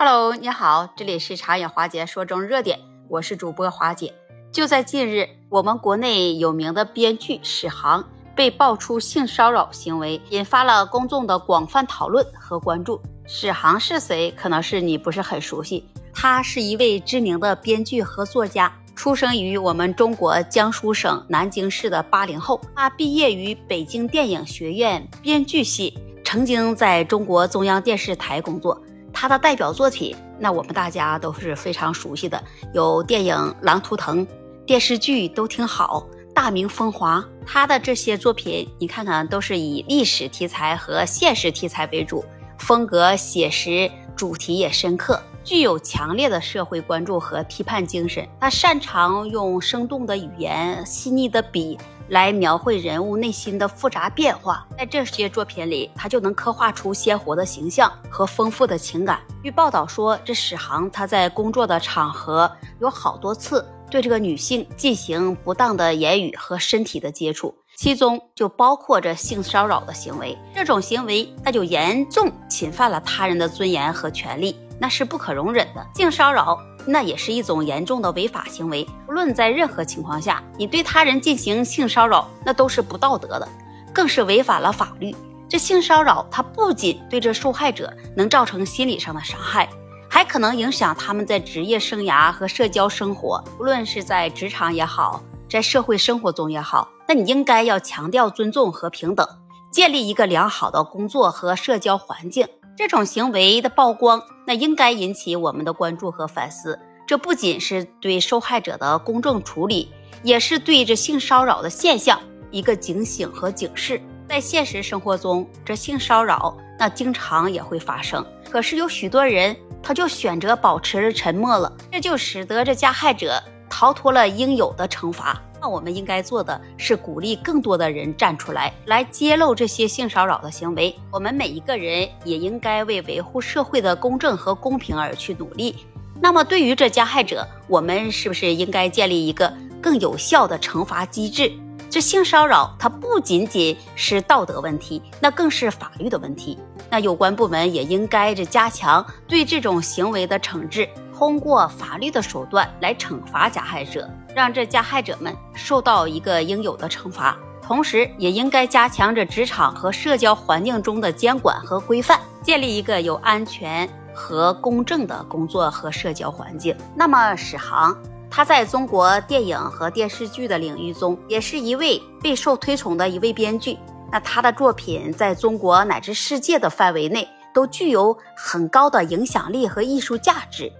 Hello，你好，这里是茶饮华姐说中热点，我是主播华姐。就在近日，我们国内有名的编剧史航被爆出性骚扰行为，引发了公众的广泛讨论和关注。史航是谁？可能是你不是很熟悉，他是一位知名的编剧和作家。出生于我们中国江苏省南京市的八零后，他毕业于北京电影学院编剧系，曾经在中国中央电视台工作。他的代表作品，那我们大家都是非常熟悉的，有电影《狼图腾》，电视剧都挺好，《大明风华》。他的这些作品，你看看，都是以历史题材和现实题材为主，风格写实，主题也深刻。具有强烈的社会关注和批判精神，他擅长用生动的语言、细腻的笔来描绘人物内心的复杂变化。在这些作品里，他就能刻画出鲜活的形象和丰富的情感。据报道说，这史航他在工作的场合有好多次对这个女性进行不当的言语和身体的接触，其中就包括着性骚扰的行为。这种行为，那就严重侵犯了他人的尊严和权利。那是不可容忍的，性骚扰那也是一种严重的违法行为。无论在任何情况下，你对他人进行性骚扰，那都是不道德的，更是违反了法律。这性骚扰，它不仅对这受害者能造成心理上的伤害，还可能影响他们在职业生涯和社交生活。无论是在职场也好，在社会生活中也好，那你应该要强调尊重和平等，建立一个良好的工作和社交环境。这种行为的曝光，那应该引起我们的关注和反思。这不仅是对受害者的公正处理，也是对这性骚扰的现象一个警醒和警示。在现实生活中，这性骚扰那经常也会发生，可是有许多人他就选择保持沉默了，这就使得这加害者逃脱了应有的惩罚。那我们应该做的是鼓励更多的人站出来，来揭露这些性骚扰的行为。我们每一个人也应该为维护社会的公正和公平而去努力。那么，对于这加害者，我们是不是应该建立一个更有效的惩罚机制？这性骚扰它不仅仅是道德问题，那更是法律的问题。那有关部门也应该这加强对这种行为的惩治。通过法律的手段来惩罚加害者，让这加害者们受到一个应有的惩罚。同时，也应该加强这职场和社交环境中的监管和规范，建立一个有安全和公正的工作和社交环境。那么，史航他在中国电影和电视剧的领域中，也是一位备受推崇的一位编剧。那他的作品在中国乃至世界的范围内都具有很高的影响力和艺术价值。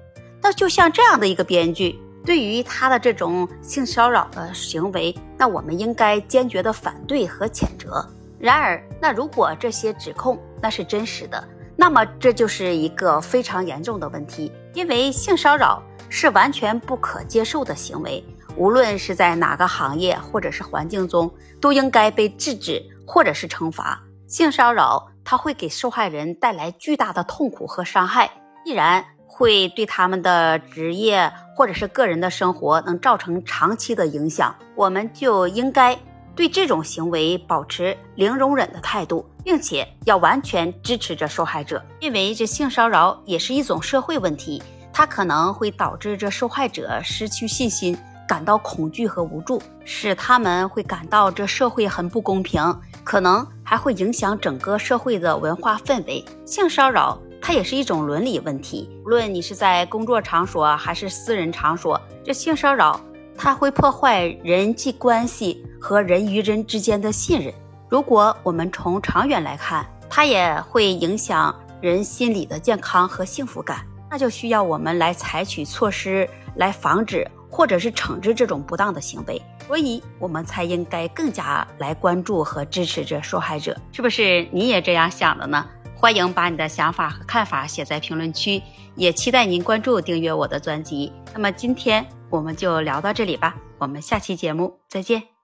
那就像这样的一个编剧，对于他的这种性骚扰的行为，那我们应该坚决的反对和谴责。然而，那如果这些指控那是真实的，那么这就是一个非常严重的问题，因为性骚扰是完全不可接受的行为，无论是在哪个行业或者是环境中，都应该被制止或者是惩罚。性骚扰它会给受害人带来巨大的痛苦和伤害，必然。会对他们的职业或者是个人的生活能造成长期的影响，我们就应该对这种行为保持零容忍的态度，并且要完全支持这受害者，因为这性骚扰也是一种社会问题，它可能会导致这受害者失去信心，感到恐惧和无助，使他们会感到这社会很不公平，可能还会影响整个社会的文化氛围。性骚扰。它也是一种伦理问题。无论你是在工作场所还是私人场所，这性骚扰它会破坏人际关系和人与人之间的信任。如果我们从长远来看，它也会影响人心理的健康和幸福感。那就需要我们来采取措施来防止或者是惩治这种不当的行为。所以，我们才应该更加来关注和支持这受害者。是不是你也这样想的呢？欢迎把你的想法和看法写在评论区，也期待您关注订阅我的专辑。那么今天我们就聊到这里吧，我们下期节目再见。